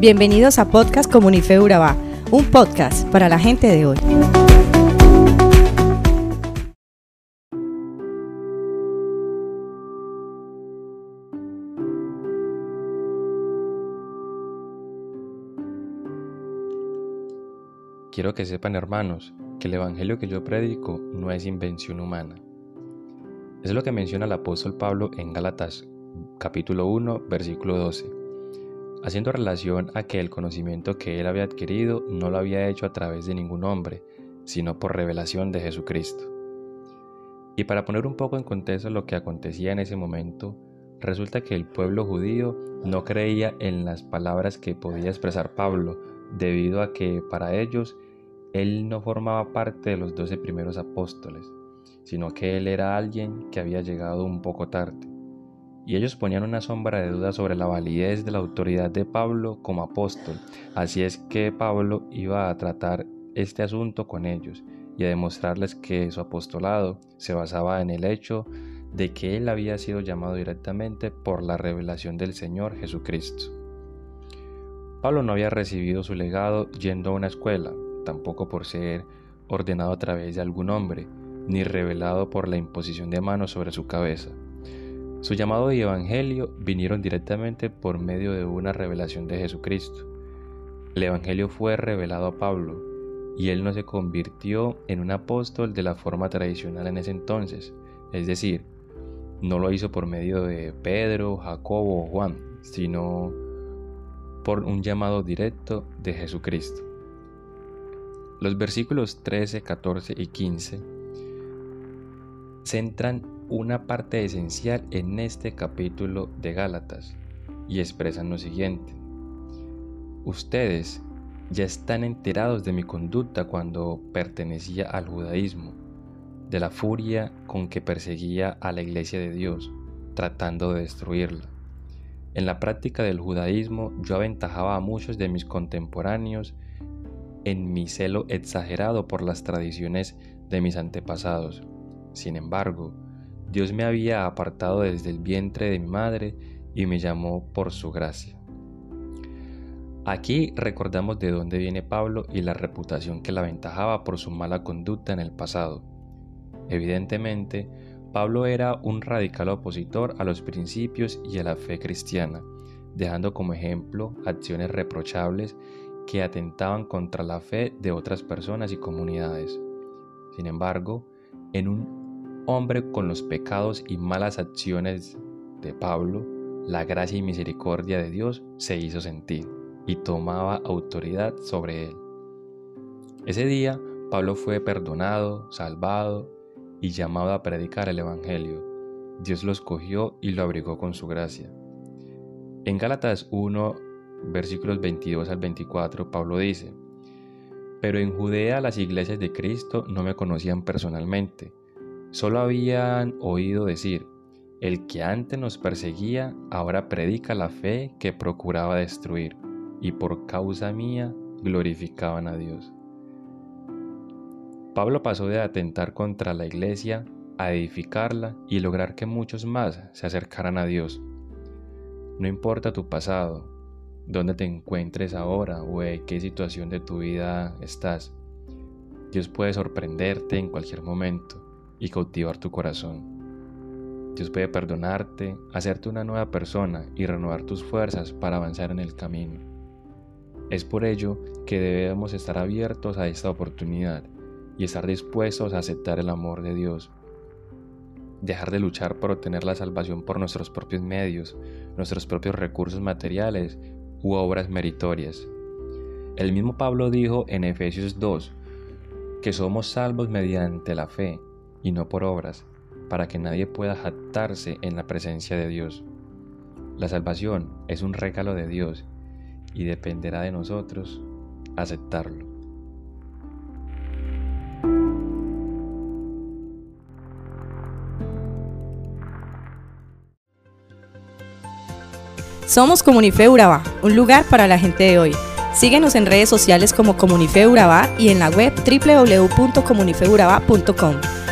Bienvenidos a Podcast Comunife Urabá, un podcast para la gente de hoy. Quiero que sepan, hermanos, que el Evangelio que yo predico no es invención humana. Es lo que menciona el apóstol Pablo en Gálatas capítulo 1, versículo 12, haciendo relación a que el conocimiento que él había adquirido no lo había hecho a través de ningún hombre, sino por revelación de Jesucristo. Y para poner un poco en contexto lo que acontecía en ese momento, resulta que el pueblo judío no creía en las palabras que podía expresar Pablo, debido a que para ellos él no formaba parte de los doce primeros apóstoles, sino que él era alguien que había llegado un poco tarde. Y ellos ponían una sombra de duda sobre la validez de la autoridad de Pablo como apóstol. Así es que Pablo iba a tratar este asunto con ellos y a demostrarles que su apostolado se basaba en el hecho de que él había sido llamado directamente por la revelación del Señor Jesucristo. Pablo no había recibido su legado yendo a una escuela, tampoco por ser ordenado a través de algún hombre, ni revelado por la imposición de manos sobre su cabeza. Su llamado y evangelio vinieron directamente por medio de una revelación de Jesucristo. El evangelio fue revelado a Pablo, y él no se convirtió en un apóstol de la forma tradicional en ese entonces, es decir, no lo hizo por medio de Pedro, Jacobo o Juan, sino por un llamado directo de Jesucristo. Los versículos 13, 14 y 15 centran una parte esencial en este capítulo de Gálatas y expresan lo siguiente. Ustedes ya están enterados de mi conducta cuando pertenecía al judaísmo, de la furia con que perseguía a la iglesia de Dios, tratando de destruirla. En la práctica del judaísmo yo aventajaba a muchos de mis contemporáneos en mi celo exagerado por las tradiciones de mis antepasados. Sin embargo, Dios me había apartado desde el vientre de mi madre y me llamó por su gracia. Aquí recordamos de dónde viene Pablo y la reputación que la aventajaba por su mala conducta en el pasado. Evidentemente, Pablo era un radical opositor a los principios y a la fe cristiana, dejando como ejemplo acciones reprochables que atentaban contra la fe de otras personas y comunidades. Sin embargo, en un hombre con los pecados y malas acciones de Pablo, la gracia y misericordia de Dios se hizo sentir y tomaba autoridad sobre él. Ese día, Pablo fue perdonado, salvado y llamado a predicar el Evangelio. Dios lo escogió y lo abrigó con su gracia. En Gálatas 1, versículos 22 al 24, Pablo dice, Pero en Judea las iglesias de Cristo no me conocían personalmente, solo habían oído decir, el que antes nos perseguía ahora predica la fe que procuraba destruir, y por causa mía glorificaban a Dios. Pablo pasó de atentar contra la iglesia a edificarla y lograr que muchos más se acercaran a Dios. No importa tu pasado, dónde te encuentres ahora o en qué situación de tu vida estás, Dios puede sorprenderte en cualquier momento y cautivar tu corazón. Dios puede perdonarte, hacerte una nueva persona y renovar tus fuerzas para avanzar en el camino. Es por ello que debemos estar abiertos a esta oportunidad y estar dispuestos a aceptar el amor de Dios. Dejar de luchar por obtener la salvación por nuestros propios medios, nuestros propios recursos materiales u obras meritorias. El mismo Pablo dijo en Efesios 2 que somos salvos mediante la fe y no por obras, para que nadie pueda jactarse en la presencia de Dios. La salvación es un regalo de Dios y dependerá de nosotros aceptarlo. Somos Comunife Urabá, un lugar para la gente de hoy. Síguenos en redes sociales como Comunife Urabá y en la web www.comunifeurabá.com.